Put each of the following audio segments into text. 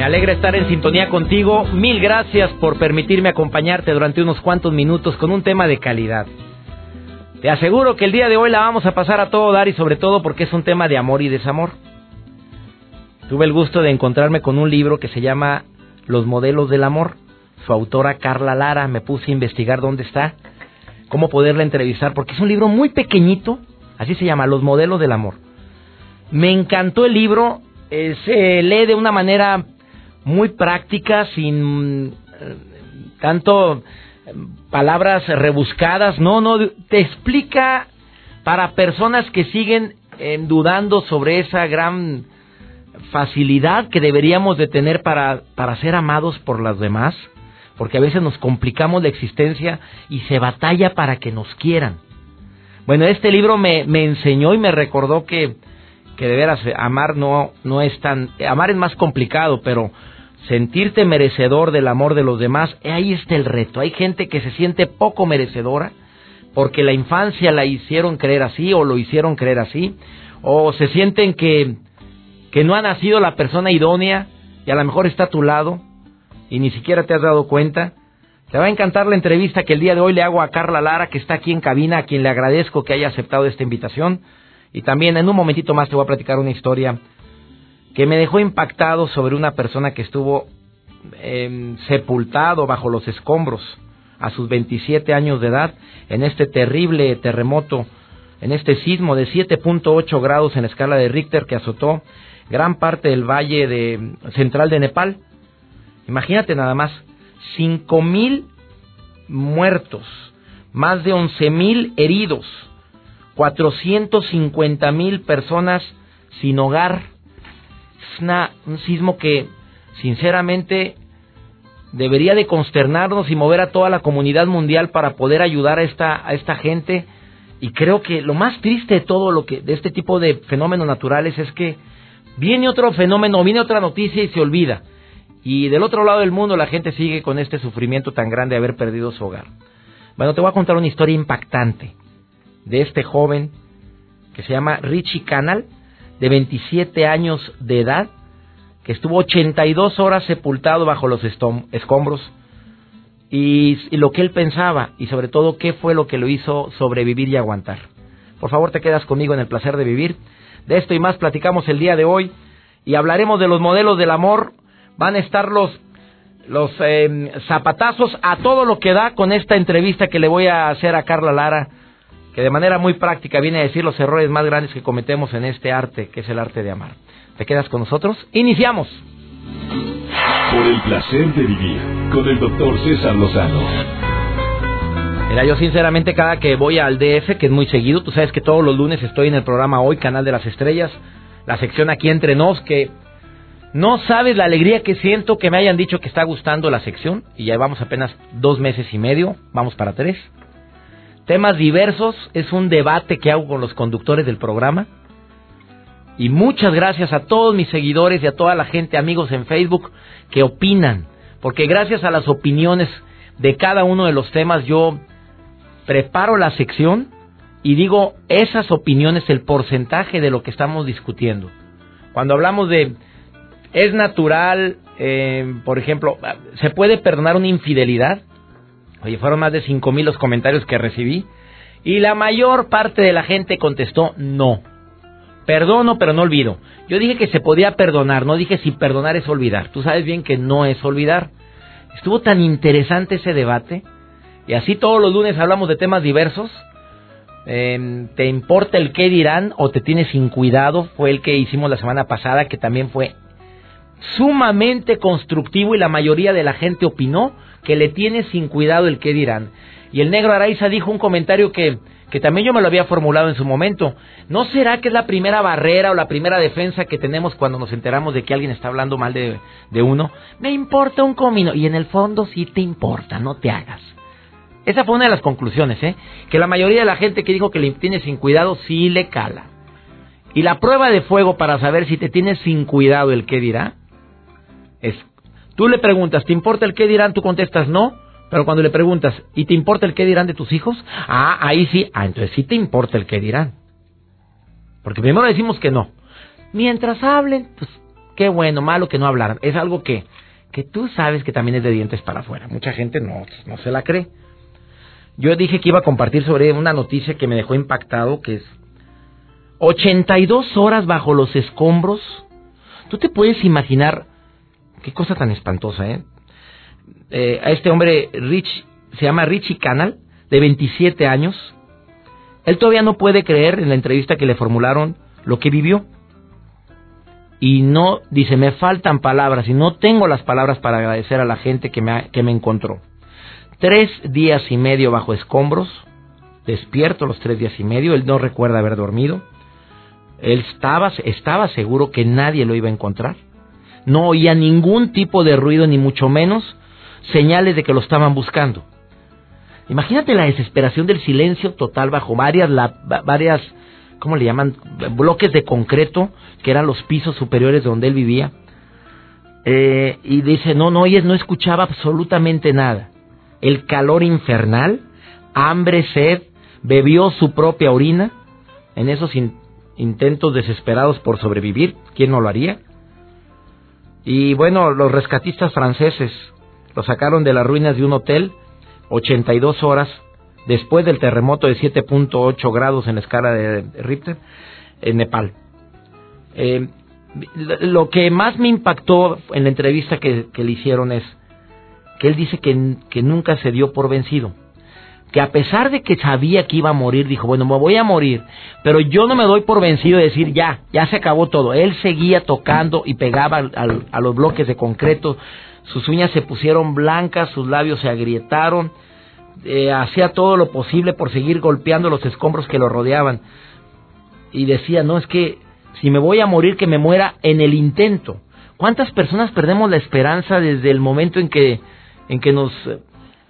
Me alegra estar en sintonía contigo. Mil gracias por permitirme acompañarte durante unos cuantos minutos con un tema de calidad. Te aseguro que el día de hoy la vamos a pasar a todo dar y sobre todo porque es un tema de amor y desamor. Tuve el gusto de encontrarme con un libro que se llama Los modelos del amor. Su autora Carla Lara me puse a investigar dónde está, cómo poderla entrevistar, porque es un libro muy pequeñito, así se llama, Los modelos del amor. Me encantó el libro, eh, se lee de una manera muy práctica, sin eh, tanto palabras rebuscadas, no, no, te explica para personas que siguen eh, dudando sobre esa gran facilidad que deberíamos de tener para, para ser amados por las demás, porque a veces nos complicamos la existencia y se batalla para que nos quieran. Bueno, este libro me, me enseñó y me recordó que, que de veras amar no, no es tan, amar es más complicado, pero sentirte merecedor del amor de los demás, ahí está el reto. Hay gente que se siente poco merecedora porque la infancia la hicieron creer así o lo hicieron creer así, o se sienten que, que no ha nacido la persona idónea y a lo mejor está a tu lado y ni siquiera te has dado cuenta. Te va a encantar la entrevista que el día de hoy le hago a Carla Lara, que está aquí en cabina, a quien le agradezco que haya aceptado esta invitación. Y también en un momentito más te voy a platicar una historia que me dejó impactado sobre una persona que estuvo em, sepultado bajo los escombros a sus 27 años de edad en este terrible terremoto, en este sismo de 7.8 grados en escala de Richter que azotó gran parte del valle de, central de Nepal. Imagínate nada más, 5.000 muertos, más de 11.000 heridos, 450.000 personas sin hogar, un sismo que, sinceramente, debería de consternarnos y mover a toda la comunidad mundial para poder ayudar a esta, a esta gente. Y creo que lo más triste de todo lo que, de este tipo de fenómenos naturales es que viene otro fenómeno, viene otra noticia y se olvida. Y del otro lado del mundo la gente sigue con este sufrimiento tan grande de haber perdido su hogar. Bueno, te voy a contar una historia impactante de este joven que se llama Richie Canal de 27 años de edad, que estuvo 82 horas sepultado bajo los escombros, y, lo que él pensaba, y sobre todo qué fue lo que lo hizo sobrevivir y aguantar. Por favor, te quedas conmigo en el placer de vivir. De esto y más platicamos el día de hoy, y hablaremos de los modelos del amor. Van a estar los los em, zapatazos a todo lo que da con esta entrevista que le voy a hacer a Carla Lara que de manera muy práctica viene a decir los errores más grandes que cometemos en este arte, que es el arte de amar. ¿Te quedas con nosotros? Iniciamos. Por el placer de vivir con el doctor César Lozano. Mira, yo sinceramente cada que voy al DF, que es muy seguido, tú sabes que todos los lunes estoy en el programa Hoy, Canal de las Estrellas, la sección aquí entre nos, que no sabes la alegría que siento que me hayan dicho que está gustando la sección, y ya vamos apenas dos meses y medio, vamos para tres. Temas diversos, es un debate que hago con los conductores del programa. Y muchas gracias a todos mis seguidores y a toda la gente, amigos en Facebook, que opinan. Porque gracias a las opiniones de cada uno de los temas yo preparo la sección y digo esas opiniones, el porcentaje de lo que estamos discutiendo. Cuando hablamos de es natural, eh, por ejemplo, ¿se puede perdonar una infidelidad? Oye, fueron más de cinco mil los comentarios que recibí y la mayor parte de la gente contestó no. Perdono, pero no olvido. Yo dije que se podía perdonar, no dije si perdonar es olvidar. Tú sabes bien que no es olvidar. Estuvo tan interesante ese debate y así todos los lunes hablamos de temas diversos. Em, ¿Te importa el qué dirán o te tienes sin cuidado? Fue el que hicimos la semana pasada, que también fue sumamente constructivo y la mayoría de la gente opinó que le tiene sin cuidado el qué dirán. Y el negro Araiza dijo un comentario que, que también yo me lo había formulado en su momento. ¿No será que es la primera barrera o la primera defensa que tenemos cuando nos enteramos de que alguien está hablando mal de, de uno? Me importa un comino. Y en el fondo sí te importa, no te hagas. Esa fue una de las conclusiones, ¿eh? Que la mayoría de la gente que dijo que le tiene sin cuidado sí le cala. Y la prueba de fuego para saber si te tienes sin cuidado el qué dirá es, tú le preguntas, ¿te importa el qué dirán? Tú contestas no, pero cuando le preguntas, ¿y te importa el qué dirán de tus hijos? Ah, ahí sí, ah, entonces sí te importa el qué dirán. Porque primero decimos que no. Mientras hablen, pues qué bueno, malo que no hablaran. Es algo que, que tú sabes que también es de dientes para afuera. Mucha gente no, no se la cree. Yo dije que iba a compartir sobre una noticia que me dejó impactado, que es 82 horas bajo los escombros. Tú te puedes imaginar qué cosa tan espantosa, ¿eh? eh a este hombre, Rich, se llama Richie Canal, de 27 años. Él todavía no puede creer en la entrevista que le formularon lo que vivió. Y no, dice, me faltan palabras y no tengo las palabras para agradecer a la gente que me, que me encontró. Tres días y medio bajo escombros, despierto los tres días y medio, él no recuerda haber dormido. Él estaba, estaba seguro que nadie lo iba a encontrar. No oía ningún tipo de ruido, ni mucho menos señales de que lo estaban buscando. Imagínate la desesperación del silencio total bajo varias, varias, ¿cómo le llaman? Bloques de concreto, que eran los pisos superiores donde él vivía. Eh, y dice, no, no, no escuchaba absolutamente nada. El calor infernal, hambre, sed, bebió su propia orina en esos intentos desesperados por sobrevivir, ¿quién no lo haría? Y bueno, los rescatistas franceses lo sacaron de las ruinas de un hotel 82 horas después del terremoto de 7.8 grados en la escala de Richter en Nepal. Eh, lo que más me impactó en la entrevista que, le hicieron es que él dice que nunca se dio por vencido que a pesar de que sabía que iba a morir, dijo, bueno, me voy a morir, pero yo no me doy por vencido de decir, ya, ya se acabó todo. Él seguía tocando y pegaba a los bloques de concreto, sus uñas se pusieron blancas, sus labios se agrietaron, eh, hacía todo lo posible por seguir golpeando los escombros que lo rodeaban. Y decía, no, es que si me voy a morir, que me muera en el intento. ¿Cuántas personas perdemos la esperanza desde el momento en que, en que nos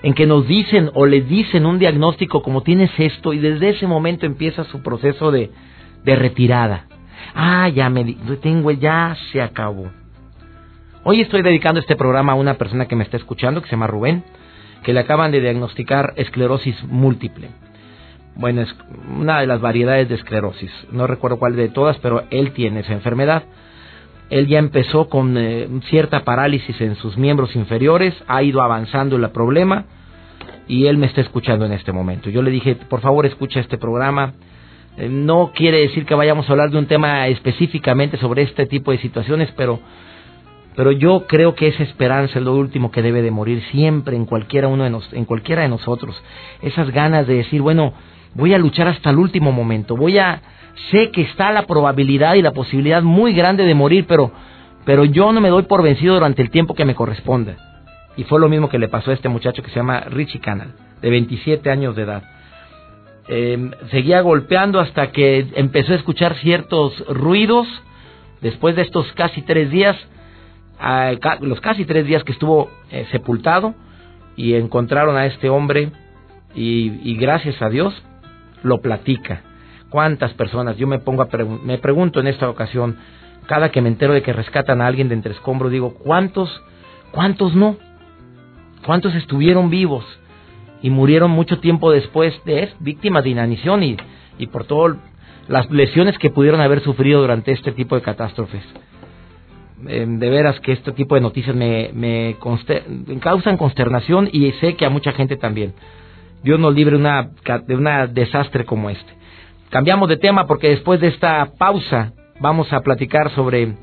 en que nos dicen o les dicen un diagnóstico como tienes esto y desde ese momento empieza su proceso de, de retirada. Ah, ya me tengo, ya se acabó. Hoy estoy dedicando este programa a una persona que me está escuchando, que se llama Rubén, que le acaban de diagnosticar esclerosis múltiple. Bueno, es una de las variedades de esclerosis. No recuerdo cuál de todas, pero él tiene esa enfermedad. Él ya empezó con eh, cierta parálisis en sus miembros inferiores, ha ido avanzando el problema y él me está escuchando en este momento. Yo le dije, por favor, escucha este programa. Eh, no quiere decir que vayamos a hablar de un tema específicamente sobre este tipo de situaciones, pero, pero yo creo que esa esperanza es lo último que debe de morir siempre en cualquiera, uno de en cualquiera de nosotros. Esas ganas de decir, bueno, voy a luchar hasta el último momento, voy a sé que está la probabilidad y la posibilidad muy grande de morir, pero, pero yo no me doy por vencido durante el tiempo que me corresponda. Y fue lo mismo que le pasó a este muchacho que se llama Richie Canal, de 27 años de edad. Em, seguía golpeando hasta que empezó a escuchar ciertos ruidos. Después de estos casi tres días, los casi tres días que estuvo eh, sepultado, y encontraron a este hombre, y gracias a Dios lo platica ¿Cuántas personas? Yo me pongo a me pregunto en esta ocasión, cada que me entero de que rescatan a alguien de entre escombros, digo, ¿cuántos, cuántos no? ¿Cuántos estuvieron vivos y murieron mucho tiempo después de víctimas de inanición y, y por todas las lesiones que pudieron haber sufrido durante este tipo de catástrofes? de veras que este tipo de noticias me, me causan consternación y sé que a mucha gente también. Dios nos libre una, de un desastre como este. Cambiamos de tema porque después de esta pausa vamos a platicar sobre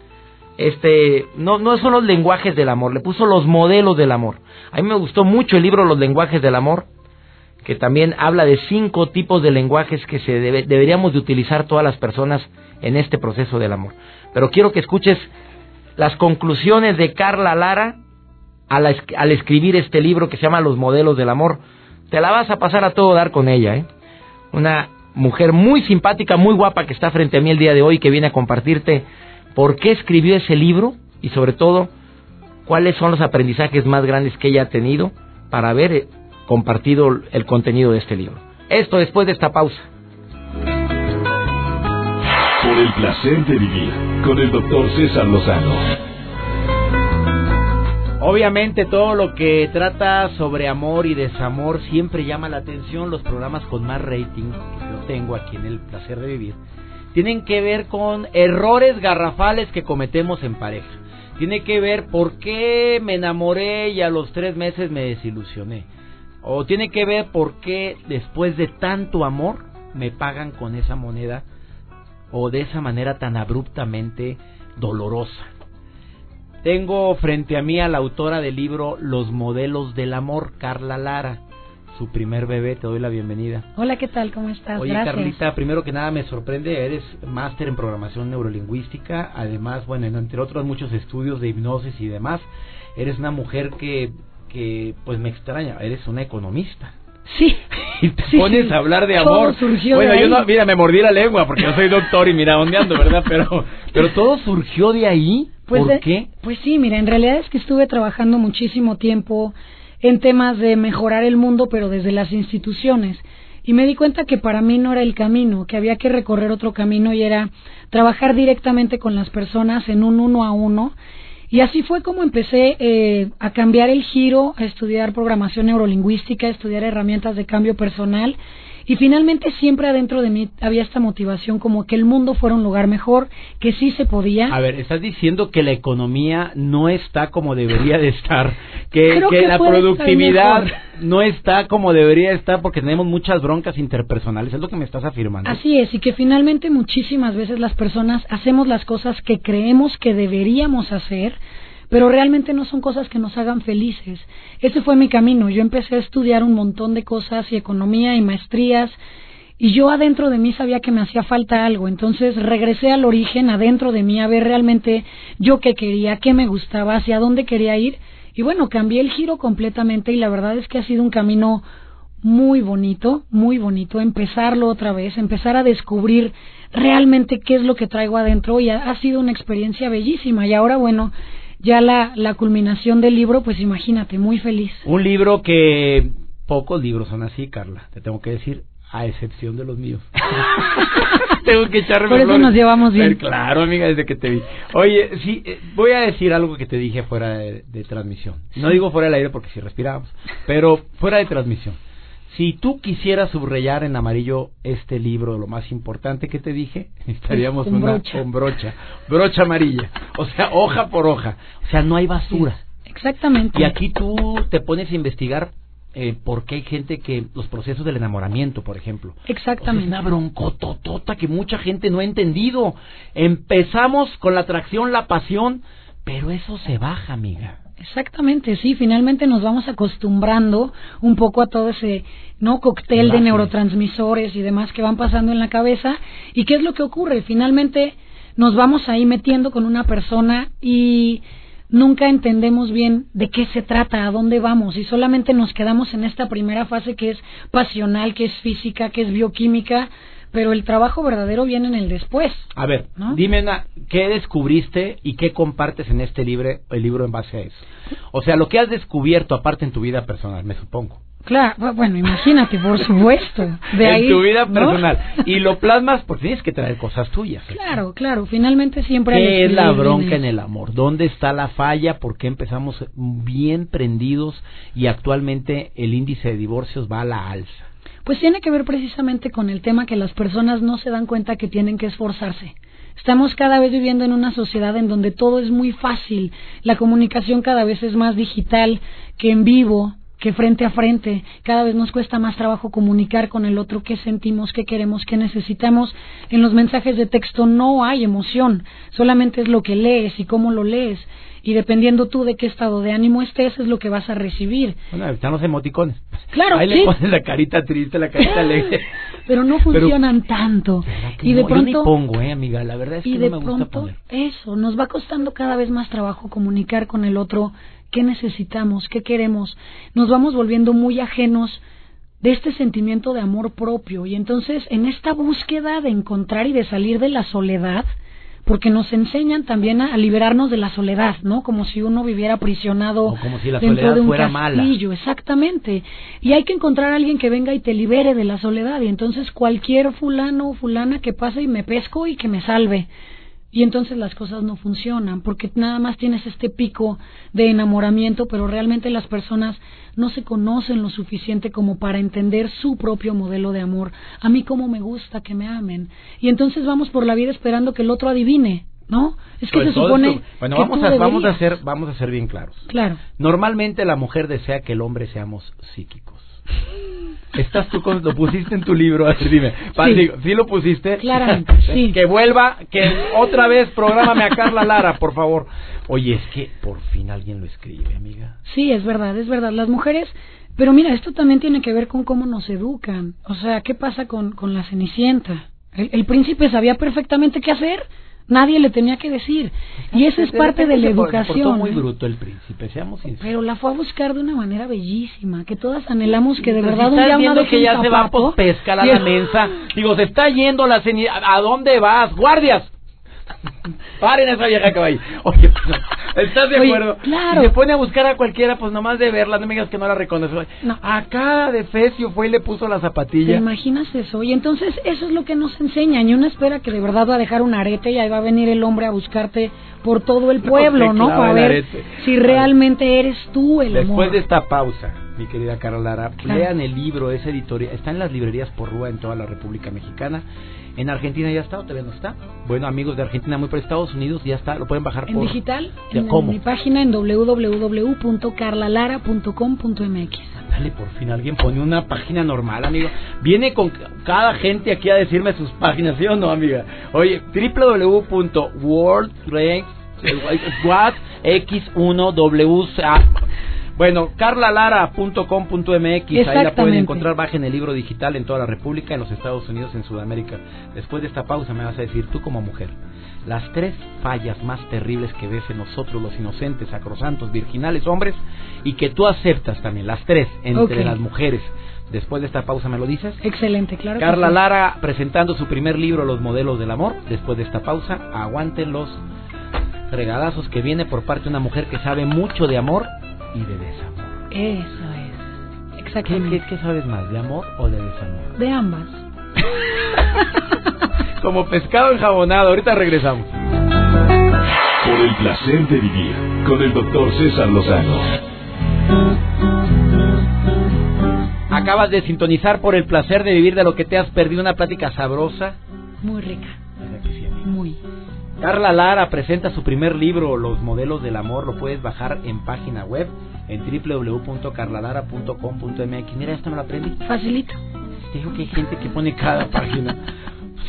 este no no son los lenguajes del amor, le puso los modelos del amor. A mí me gustó mucho el libro Los lenguajes del amor, que también habla de cinco tipos de lenguajes que se deberíamos de utilizar todas las personas en este proceso del amor. Pero quiero que escuches las conclusiones de Carla Lara al, al escribir este libro que se llama Los modelos del amor. Te la vas a pasar a todo dar con ella, ¿eh? una mujer muy simpática, muy guapa que está frente a mí el día de hoy, que viene a compartirte por qué escribió ese libro y sobre todo cuáles son los aprendizajes más grandes que ella ha tenido para haber eh, compartido el contenido de este libro. Esto después de esta pausa. Por el placer de vivir con el doctor César Lozano. Obviamente todo lo que trata sobre amor y desamor siempre llama la atención. Los programas con más rating que yo tengo aquí en el placer de vivir tienen que ver con errores garrafales que cometemos en pareja. Tiene que ver por qué me enamoré y a los tres meses me desilusioné. O tiene que ver por qué después de tanto amor me pagan con esa moneda o de esa manera tan abruptamente dolorosa. Tengo frente a mí a la autora del libro Los modelos del amor, Carla Lara. Su primer bebé, te doy la bienvenida. Hola, ¿qué tal? ¿Cómo estás? Oye, Carlita, primero que nada me sorprende, eres máster en programación neurolingüística, además, bueno, entre otros muchos estudios de hipnosis y demás, eres una mujer que, que pues me extraña, eres una economista. Sí. Y te pones a hablar de amor. surgió bueno, de yo ahí. no, mira, me mordí la lengua porque yo soy doctor y mira, dónde ando, ¿verdad? Pero, pero todo surgió de ahí. Pues ¿Por de- qué? Pues sí, mira, en realidad es que estuve trabajando muchísimo tiempo en temas de mejorar el mundo, pero desde las instituciones. Y me di cuenta que para mí no era el camino, que había que recorrer otro camino y era trabajar directamente con las personas en un uno a uno. Y así fue como empecé eh, a cambiar el giro, a estudiar programación neurolingüística, a estudiar herramientas de cambio personal. Y finalmente siempre adentro de mí había esta motivación como que el mundo fuera un lugar mejor, que sí se podía. A ver, estás diciendo que la economía no está como debería de estar, que, que que la productividad no está como debería estar porque tenemos muchas broncas interpersonales, es lo que me estás afirmando. Así es, y que finalmente muchísimas veces las personas hacemos las cosas que creemos que deberíamos hacer, pero realmente no son cosas que nos hagan felices. Ese fue mi camino. Yo empecé a estudiar un montón de cosas y economía y maestrías y yo adentro de mí sabía que me hacía falta algo. Entonces regresé al origen, adentro de mí, a ver realmente yo qué quería, qué me gustaba, hacia dónde quería ir. Y bueno, cambié el giro completamente y la verdad es que ha sido un camino muy bonito, muy bonito, empezarlo otra vez, empezar a descubrir realmente qué es lo que traigo adentro y ha, ha sido una experiencia bellísima. Y ahora, bueno, ya la, la culminación del libro, pues imagínate, muy feliz. Un libro que pocos libros son así, Carla, te tengo que decir, a excepción de los míos. tengo que echarme Por eso flores. nos llevamos bien. Eh, Claro, amiga, desde que te vi. Oye, sí, eh, voy a decir algo que te dije fuera de, de transmisión. No digo fuera del aire porque si respiramos, pero fuera de transmisión. Si tú quisieras subrayar en amarillo este libro, lo más importante que te dije, estaríamos Con una brocha. con brocha, brocha amarilla, o sea, hoja por hoja, o sea, no hay basura. Exactamente. Y aquí tú te pones a investigar eh, por qué hay gente que los procesos del enamoramiento, por ejemplo. O sea, Exactamente. es una broncototota que mucha gente no ha entendido. Empezamos con la atracción, la pasión, pero eso se baja, amiga. Exactamente, sí, finalmente nos vamos acostumbrando un poco a todo ese no cóctel de neurotransmisores y demás que van pasando en la cabeza. Y qué es lo que ocurre, finalmente nos vamos ahí metiendo con una persona y nunca entendemos bien de qué se trata, a dónde vamos. Y solamente nos quedamos en esta primera fase que es pasional, que es física, que es bioquímica, pero el trabajo verdadero viene en el después. A ver, ¿No? dime ¿qué descubriste y qué compartes en este libro, el libro en base a eso? O sea, lo que has descubierto aparte en tu vida personal, me supongo. Claro, bu- bueno, imagínate, por supuesto. De en ahí, tu vida ¿no? personal. Y lo plasmas porque tienes que traer cosas tuyas. Claro, claro, finalmente siempre al ¿Qué es la bronca en el amor? ¿Dónde está la falla? ¿Por qué empezamos bien prendidos y actualmente el índice de divorcios va a la alza? Pues tiene que ver precisamente con el tema que las personas no se dan cuenta que tienen que esforzarse. Estamos cada vez viviendo en una sociedad en donde todo es muy fácil, la comunicación cada vez es más digital que en vivo, que frente a frente, cada vez nos cuesta más trabajo comunicar con el otro qué sentimos, qué queremos, qué necesitamos. En los mensajes de texto no hay emoción, solamente es lo que lees y cómo lo lees. Y dependiendo tú de qué estado de ánimo estés, es lo que vas a recibir. Bueno, están los emoticones. Claro, Ahí sí. le pones la carita triste, la carita alegre. Pero no Pero- funcionan tanto. ¿Verdad que Y de no? Yo ni pronto pongo, eh, amiga. La verdad es que y no de me gusta pronto poner. eso nos va costando cada vez más trabajo comunicar con el otro qué necesitamos, qué queremos. Nos vamos volviendo muy ajenos de este sentimiento de amor propio. Y entonces, en esta búsqueda de encontrar y de salir de la soledad, porque nos enseñan también a, liberarnos de la soledad, ¿no? Como si uno viviera aprisionado como si la dentro de un fuera castillo, exactamente. Y hay que encontrar a alguien que venga y te libere de la soledad. Y entonces cualquier fulano o fulana que pase y me pesco y que me salve y entonces las cosas no funcionan porque nada más tienes este pico de enamoramiento, pero realmente las personas no se conocen lo suficiente como para entender su propio modelo de amor. A mí como me gusta que me amen. Y entonces vamos por la vida esperando que el otro adivine, ¿no? Es que pues se supone bueno, vamos a vamos a ser vamos a ser bien claros. Claro. Normalmente la mujer desea que el hombre seamos psíquicos. Estás tú con, lo pusiste en tu libro, a ver, dime. sí. ¿sí lo pusiste? Claramente, sí. Que vuelva, que otra vez prográmame a Carla Lara, por favor. Oye, es que por fin alguien lo escribe, amiga. Sí, es verdad, es verdad. Las mujeres pero mira, esto también tiene que ver con cómo nos educan. O sea, ¿qué pasa con, con la Cenicienta? El, el, príncipe sabía perfectamente qué hacer, Nadie le tenía que decir. Y eso es parte de la educación. Muy ¿eh? bruto el príncipe, seamos sinceros. Pero la fue a buscar de una manera bellísima, que todas anhelamos que de verdad un día viendo que ya se va por pescar a la mesa. Digo, se está yendo la ¿A dónde vas? ¡Guardias! Paren esa vieja que va ahí. Oye, ¿estás de acuerdo? Claro. Y se pone a buscar a cualquiera, pues nomás de verla, no me digas que no la reconoce. No. Acá de Fecio fue y le puso la zapatilla. ¿Te imaginas eso? Y entonces eso es lo que nos enseñan. Y uno espera que de verdad va a dejar un arete y ahí va a venir el hombre a buscarte por todo el pueblo, ¿no? Para ver si realmente eres tú el Después amor. de esta pausa, mi querida Carla Lara, lean el libro, esa editorial. Está en las librerías por Rúa en toda la República Mexicana. En Argentina ya está, o todavía no está. Bueno, amigos de Argentina, muy por Estados Unidos ya está, lo pueden bajar ¿En por digital, en, mi página en www.carlalara.com.mx. Dale, por fin alguien pone una página normal, amigo. Viene con cada gente aquí a decirme sus páginas, ¿sí o no, amiga? Oye, www.worldx1w bueno, carlalara.com.mx, ahí la pueden encontrar, bajen el libro digital en toda la República, en los Estados Unidos, en Sudamérica. Después de esta pausa me vas a decir, tú como mujer, las tres fallas más terribles que ves en nosotros los inocentes, sacrosantos, virginales hombres, y que tú aceptas también, las tres entre las mujeres. Después de esta pausa me lo dices. Excelente, claro. Carla Lara presentando su primer libro, Los modelos del amor. Después de esta pausa, aguanten los regalazos que viene por parte de una mujer que sabe mucho de amor y de desamor. Eso es. Exactamente. ¿Qué, sabes más, de amor o de desamor? De ambas. Como pescado enjabonado. Ahorita regresamos. Por el placer de vivir con el doctor César Lozano. Acabas de sintonizar por el placer de vivir de lo que te has perdido una plática sabrosa. Muy rica. Muy. Carla Lara presenta su primer libro, Los modelos del amor. Lo puedes bajar en página web en www.carlalara.com.mx. Mira, esto me lo aprendí. Facilito. Te digo que hay gente que pone cada página.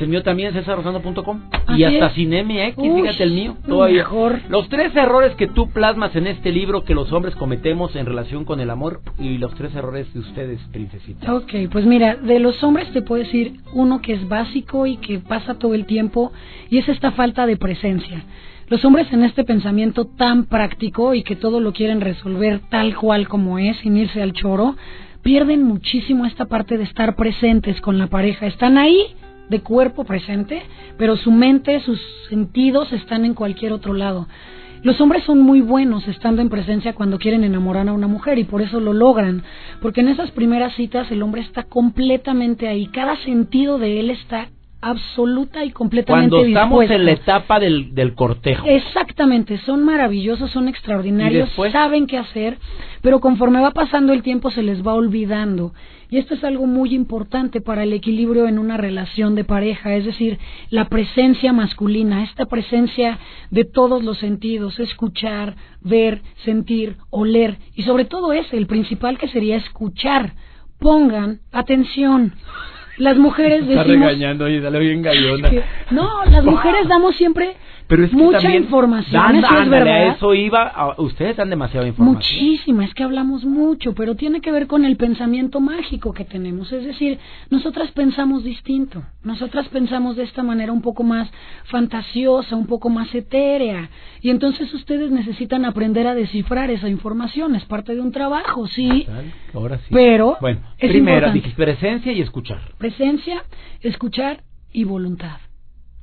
El mío también, cesarrosando.com. Y hasta sin MX, fíjate el mío. Todavía. Mejor. Los tres errores que tú plasmas en este libro que los hombres cometemos en relación con el amor y los tres errores de ustedes, princesita. Ok, pues mira, de los hombres te puedo decir uno que es básico y que pasa todo el tiempo y es esta falta de presencia. Los hombres en este pensamiento tan práctico y que todo lo quieren resolver tal cual como es, sin irse al choro, pierden muchísimo esta parte de estar presentes con la pareja. Están ahí de cuerpo presente, pero su mente, sus sentidos están en cualquier otro lado. Los hombres son muy buenos estando en presencia cuando quieren enamorar a una mujer y por eso lo logran, porque en esas primeras citas el hombre está completamente ahí, cada sentido de él está absoluta y completamente Cuando estamos en la etapa del, del cortejo. Exactamente, son maravillosos, son extraordinarios, saben qué hacer, pero conforme va pasando el tiempo se les va olvidando. Y esto es algo muy importante para el equilibrio en una relación de pareja, es decir, la presencia masculina, esta presencia de todos los sentidos, escuchar, ver, sentir, oler, y sobre todo ese, el principal que sería escuchar. Pongan atención las mujeres decimos... Está regañando y sale bien gallona. no, las mujeres damos siempre Pero es que Mucha también información, dan- eso es ándale, verdad. a eso iba. a- ustedes dan demasiada información. Muchísima, es que hablamos mucho, pero tiene que ver con el pensamiento mágico que tenemos. Es decir, nosotras pensamos distinto. Nosotras pensamos de esta manera un poco más fantasiosa, un poco más etérea. Y entonces ustedes necesitan aprender a descifrar esa información. Es parte de un trabajo, sí. Ahora sí. Pero bueno, es primero presencia y escuchar. Presencia, escuchar y voluntad.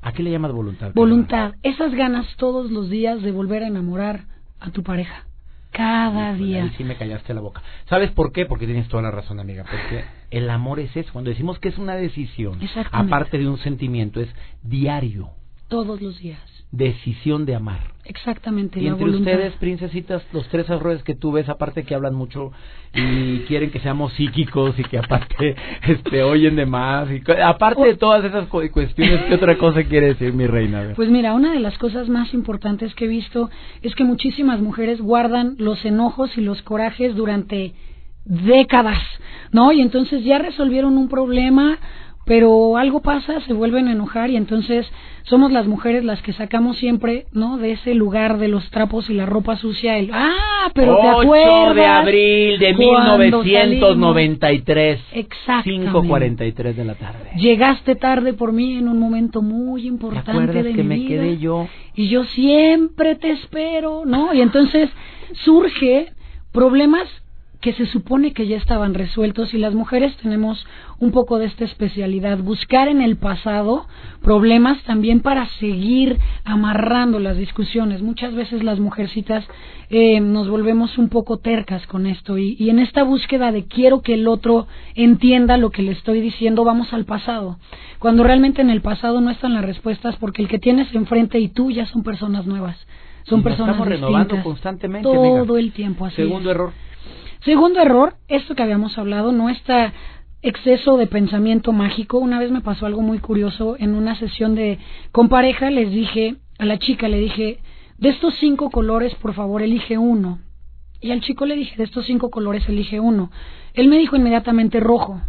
¿A qué le llamas voluntad? Voluntad, esas ganas todos los días de volver a enamorar a tu pareja. Cada Híjole, día. ahí sí me callaste la boca. ¿Sabes por qué? Porque tienes toda la razón, amiga. Porque el amor es eso. Cuando decimos que es una decisión, aparte de un sentimiento, es diario. Todos los días. Decisión de amar. Exactamente. Y entre ustedes, princesitas, los tres errores que tú ves, aparte que hablan mucho y quieren que seamos psíquicos y que aparte este oyen de más, y aparte de todas esas cu- cuestiones, ¿qué otra cosa quiere decir mi reina? Pues mira, una de las cosas más importantes que he visto es que muchísimas mujeres guardan los enojos y los corajes durante décadas, ¿no? Y entonces ya resolvieron un problema, pero algo pasa, se vuelven a enojar y entonces somos las mujeres las que sacamos siempre, ¿no? De ese lugar de los trapos y la ropa sucia, el, ah, pero te 8 acuerdas. de abril de cuando 1993, Exactamente. 5.43 de la tarde. Llegaste tarde por mí en un momento muy ¿Te importante acuerdas de que mi me vida. quedé yo? y yo siempre te espero, ¿no? Y entonces surge problemas que se supone que ya estaban resueltos y las mujeres tenemos un poco de esta especialidad, buscar en el pasado problemas también para seguir amarrando las discusiones. Muchas veces las mujercitas eh, nos volvemos un poco tercas con esto y, y en esta búsqueda de quiero que el otro entienda lo que le estoy diciendo, vamos al pasado. Cuando realmente en el pasado no están las respuestas porque el que tienes enfrente y tú ya son personas nuevas. Son Y personas estamos renovando distintas. constantemente, todo amiga. el tiempo así Segundo es. error. Segundo error, esto que habíamos hablado, no está exceso de pensamiento mágico. Una vez me pasó algo muy curioso en una sesión de con pareja, les dije a la chica le dije, "De estos cinco colores, por favor, elige uno." Y al chico le dije, "De estos cinco colores elige uno." Él me dijo inmediatamente rojo.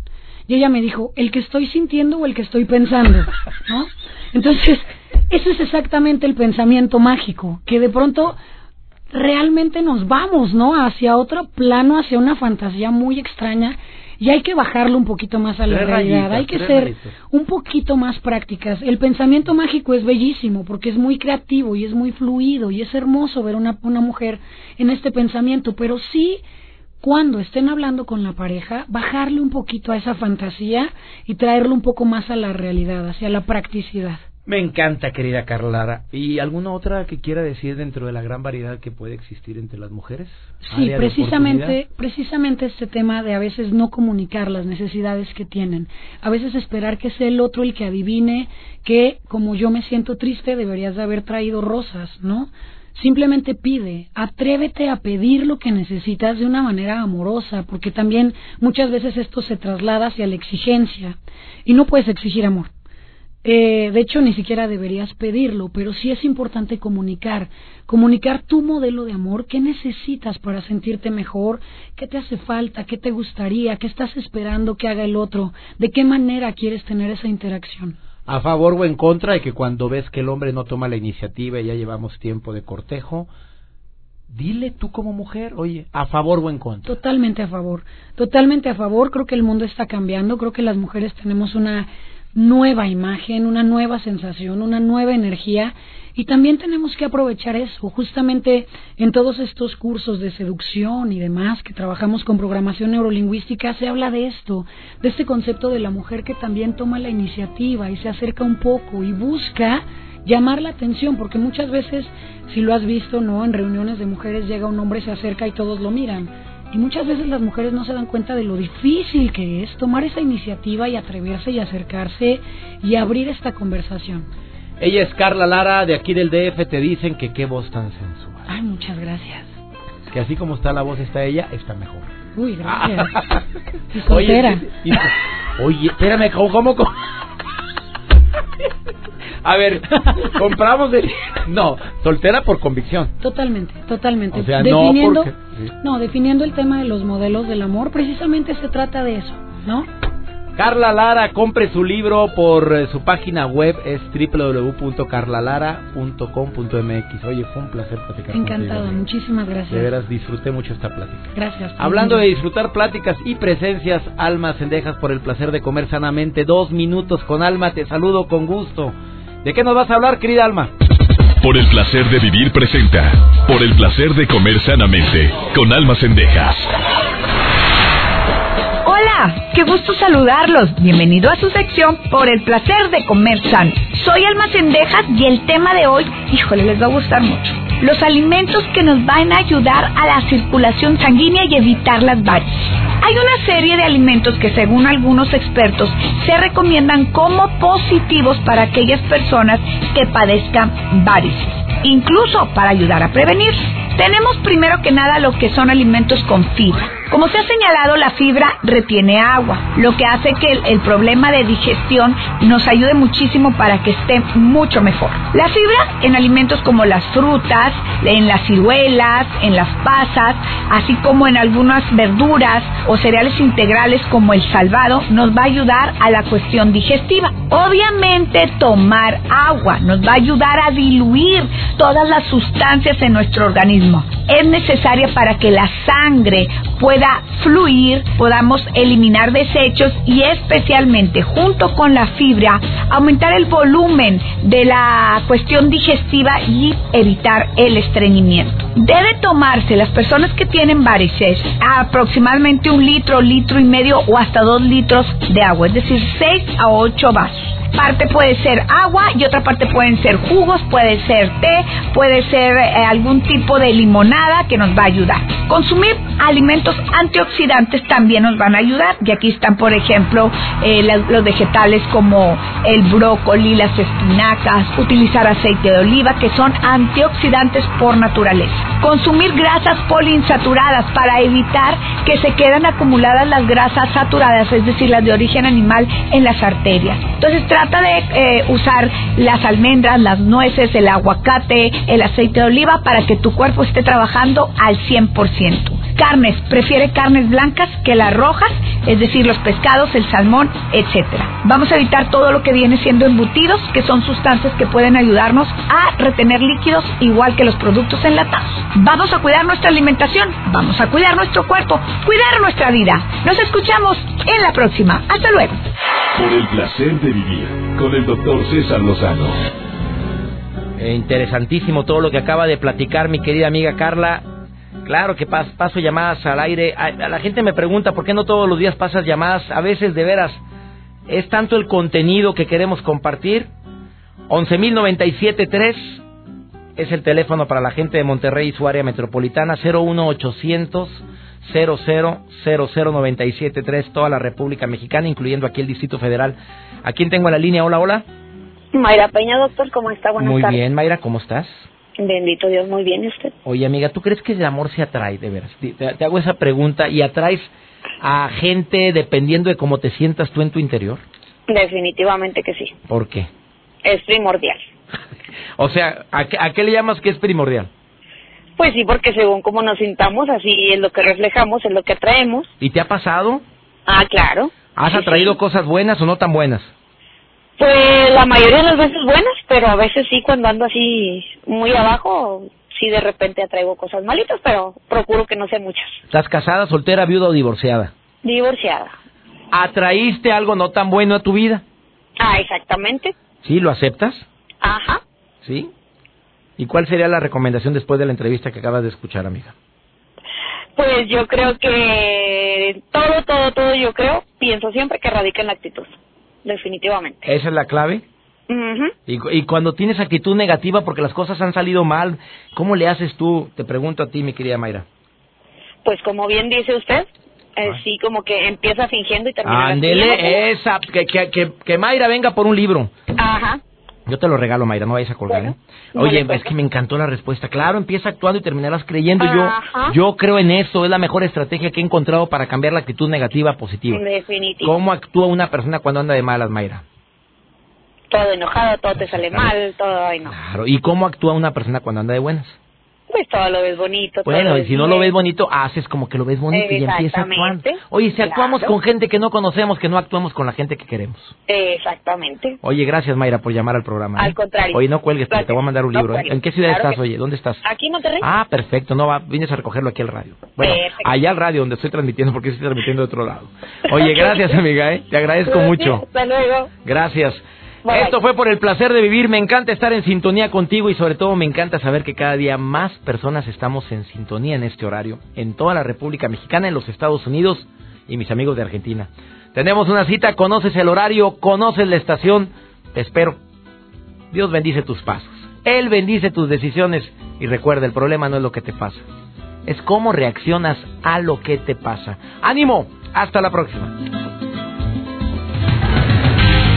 Y ella me dijo, "¿El que estoy sintiendo o el que estoy pensando?" ¿No? Entonces, eso es exactamente el pensamiento mágico, que de pronto realmente nos vamos, ¿no? Hacia otro plano, hacia una fantasía muy extraña y hay que bajarlo un poquito más a la Tres realidad, rayitas, hay que ser rayitas. un poquito más prácticas. El pensamiento mágico es bellísimo porque es muy creativo y es muy fluido y es hermoso ver una, una mujer en este pensamiento, pero sí cuando estén hablando con la pareja, bajarle un poquito a esa fantasía y traerlo un poco más a la realidad, hacia la practicidad. Me encanta, querida Carla Lara. ¿Y alguna otra que quiera decir dentro de la gran variedad que puede existir entre las mujeres? Sí, precisamente, precisamente este tema de a veces no comunicar las necesidades que tienen, a veces esperar que sea el otro el que adivine que como yo me siento triste deberías de haber traído rosas, ¿no? Simplemente pide, atrévete a pedir lo que necesitas de una manera amorosa, porque también muchas veces esto se traslada hacia la exigencia y no puedes exigir amor. Eh, de hecho, ni siquiera deberías pedirlo, pero sí es importante comunicar, comunicar tu modelo de amor, qué necesitas para sentirte mejor, qué te hace falta, qué te gustaría, qué estás esperando que haga el otro, de qué manera quieres tener esa interacción. A favor o en contra de que cuando ves que el hombre no toma la iniciativa y ya llevamos tiempo de cortejo, dile tú como mujer, oye, a favor o en contra. Totalmente a favor, totalmente a favor. Creo que el mundo está cambiando, creo que las mujeres tenemos una nueva imagen, una nueva sensación, una nueva energía y también tenemos que aprovechar eso. Justamente en todos estos cursos de seducción y demás que trabajamos con programación neurolingüística se habla de esto, de este concepto de la mujer que también toma la iniciativa y se acerca un poco y busca llamar la atención, porque muchas veces, si lo has visto, ¿no? En reuniones de mujeres llega un hombre, se acerca y todos lo miran. Y muchas veces las mujeres no se dan cuenta de lo difícil que es tomar esa iniciativa y atreverse y acercarse y abrir esta conversación. Ella es Carla Lara, de aquí del DF, te dicen que qué voz tan sensual. Ay, muchas gracias. Que así como está la voz, está ella, está mejor. Uy, gracias. Y soltera. Oye, y- oye, espérame, cómo, cómo? A ver, compramos de... No, soltera por convicción. Totalmente, totalmente. O sea, no definiendo, porque- sí. no, definiendo el tema de los modelos del amor, precisamente se trata de eso, ¿no? Carla Lara, compre su libro por eh, su página web, es www.carlalara.com.mx. Oye, fue un placer platicar Encantado, contigo. muchísimas gracias. De veras, disfruté mucho esta plática. Gracias. Hablando de disfrutar pláticas y presencias, Alma Sendejas por el placer de comer sanamente. Dos minutos con Alma, te saludo con gusto. ¿De qué nos vas a hablar, querida Alma? Por el placer de vivir presenta. Por el placer de comer sanamente. Con Alma Sendejas. Qué gusto saludarlos. Bienvenido a su sección Por el placer de comer sano. Soy Alma Cendejas y el tema de hoy, híjole, les va a gustar mucho. Los alimentos que nos van a ayudar a la circulación sanguínea y evitar las varices. Hay una serie de alimentos que según algunos expertos se recomiendan como positivos para aquellas personas que padezcan varices, incluso para ayudar a prevenir. Tenemos primero que nada lo que son alimentos con fibra. Como se ha señalado, la fibra retiene agua, lo que hace que el, el, problema de digestión nos ayude muchísimo para que esté mucho mejor. La fibra en alimentos como las frutas, en las ciruelas, en las pasas, así como en algunas verduras o cereales integrales como el salvado, nos va a ayudar a la cuestión digestiva. Obviamente tomar agua nos va a ayudar a diluir todas las sustancias en nuestro organismo. Es necesaria para que la sangre pueda fluir, podamos eliminar desechos y especialmente junto con la fibra aumentar el volumen de la cuestión digestiva y evitar el estreñimiento. Debe tomarse las personas que tienen varices aproximadamente un litro, litro y medio o hasta dos litros de agua, es decir, 6 a 8 vasos parte puede ser agua y otra parte pueden ser jugos, puede ser té, puede ser eh, algún tipo de limonada que nos va a ayudar. Consumir alimentos antioxidantes también nos van a ayudar y aquí están por ejemplo eh, los, vegetales como el brócoli, las espinacas, utilizar aceite de oliva que son antioxidantes por naturaleza. Consumir grasas poliinsaturadas para evitar que se queden acumuladas las grasas saturadas, es decir, las de origen animal en las arterias. Entonces trata de eh, usar las almendras, las nueces, el aguacate, el aceite de oliva para que tu cuerpo esté trabajando al 100%. Carnes, prefiere carnes blancas que las rojas, es decir, los pescados, el salmón, etcétera. Vamos a evitar todo lo que viene siendo embutidos, que son sustancias que pueden ayudarnos a retener líquidos igual que los productos enlatados. Vamos a cuidar nuestra alimentación, vamos a cuidar nuestro cuerpo, cuidar nuestra vida. Nos escuchamos en la próxima. Hasta luego. Por el placer de vivir con el doctor César Lozano. Eh, interesantísimo todo lo que acaba de platicar mi querida amiga Carla. Claro que pas, paso llamadas al aire. La gente me pregunta por qué no todos los días pasas llamadas. A veces de veras es tanto el contenido que queremos compartir. 11.097.3 es el teléfono para la gente de Monterrey y su área metropolitana. 01800 0000973 toda la República Mexicana, incluyendo aquí el Distrito Federal. ¿A quién tengo en la línea? Hola, hola. Mayra Peña, doctor, ¿cómo está? Buenas muy tardes. bien, Mayra, ¿cómo estás? Bendito Dios, muy bien, ¿y usted? Oye, amiga, ¿tú crees que el amor se atrae, de veras? Te, te hago esa pregunta y atraes a gente dependiendo de cómo te sientas tú en tu interior. Definitivamente que sí. ¿Por qué? Es primordial. o sea, ¿a qué, ¿a qué le llamas que es primordial? Pues sí, porque según cómo nos sintamos, así es lo que reflejamos, es lo que atraemos. ¿Y te ha pasado? Ah, claro. ¿Has Sí, atraído sí. cosas buenas o no tan buenas? Pues la mayoría de las veces buenas, pero a veces sí, cuando ando así muy abajo, sí de repente atraigo cosas malitas, pero procuro que no sean muchas. ¿Estás casada, soltera, viuda o divorciada? Divorciada. ¿Atraíste algo no tan bueno a tu vida? Ah, exactamente. ¿Sí? ¿Lo aceptas? Ajá. ¿Sí? ¿Y cuál sería la recomendación después de la entrevista que acabas de escuchar, amiga? Pues yo creo que todo, todo, todo, yo creo, pienso siempre que radica en la actitud. Definitivamente. ¿Esa es la clave? Ujú. Y, cu- y cuando tienes actitud negativa porque las cosas han salido mal, ¿cómo le haces tú? Te pregunto a ti, mi querida Mayra. Pues como bien dice usted, eh, Ah. sí, como que empieza fingiendo y termina Ándele, esa, que, que, que, que Mayra venga por un libro. Ajá. Yo te lo regalo, Mayra, no vayas a colgar, ¿eh? Oye, es que me encantó la respuesta. Claro, empieza actuando y terminarás creyendo. Ajá. Yo yo creo en eso, es la mejor estrategia que he encontrado para cambiar la actitud negativa a positiva. Definitivo. ¿Cómo actúa una persona cuando anda de malas, Mayra? Todo enojado, todo te sale mal, todo, ay no. Claro. ¿Y cómo actúa una persona cuando anda de buenas? Pues todo lo ves bonito. Bueno, y si no lo ves bonito, haces como que lo ves bonito y empiezas a actuar. Oye, si actuamos Claro. con gente que no conocemos, que no actuamos con la gente que queremos. Exactamente. Oye, gracias Mayra por llamar al programa. ¿eh? Al contrario. Oye, no cuelgues, porque te voy a mandar un No libro. ¿eh? ¿En qué ciudad Claro estás, que- oye? ¿Dónde estás? Aquí en Monterrey. Ah, perfecto. No, va, vienes a recogerlo aquí al radio. Bueno, Perfecto. allá al radio donde estoy transmitiendo, porque estoy transmitiendo de otro lado. Oye, gracias amiga, ¿eh? Te agradezco mucho. Hasta luego. Gracias. Esto fue por el placer de vivir. Me encanta estar en sintonía contigo y sobre todo me encanta saber que cada día más personas estamos en sintonía en este horario, en toda la República Mexicana, en los Estados Unidos y mis amigos de Argentina. Tenemos una cita, conoces el horario, conoces la estación. Te espero. Dios bendice tus pasos. Él bendice tus decisiones y recuerda, el problema no es lo que te pasa, es cómo reaccionas a lo que te pasa. Ánimo, hasta la próxima.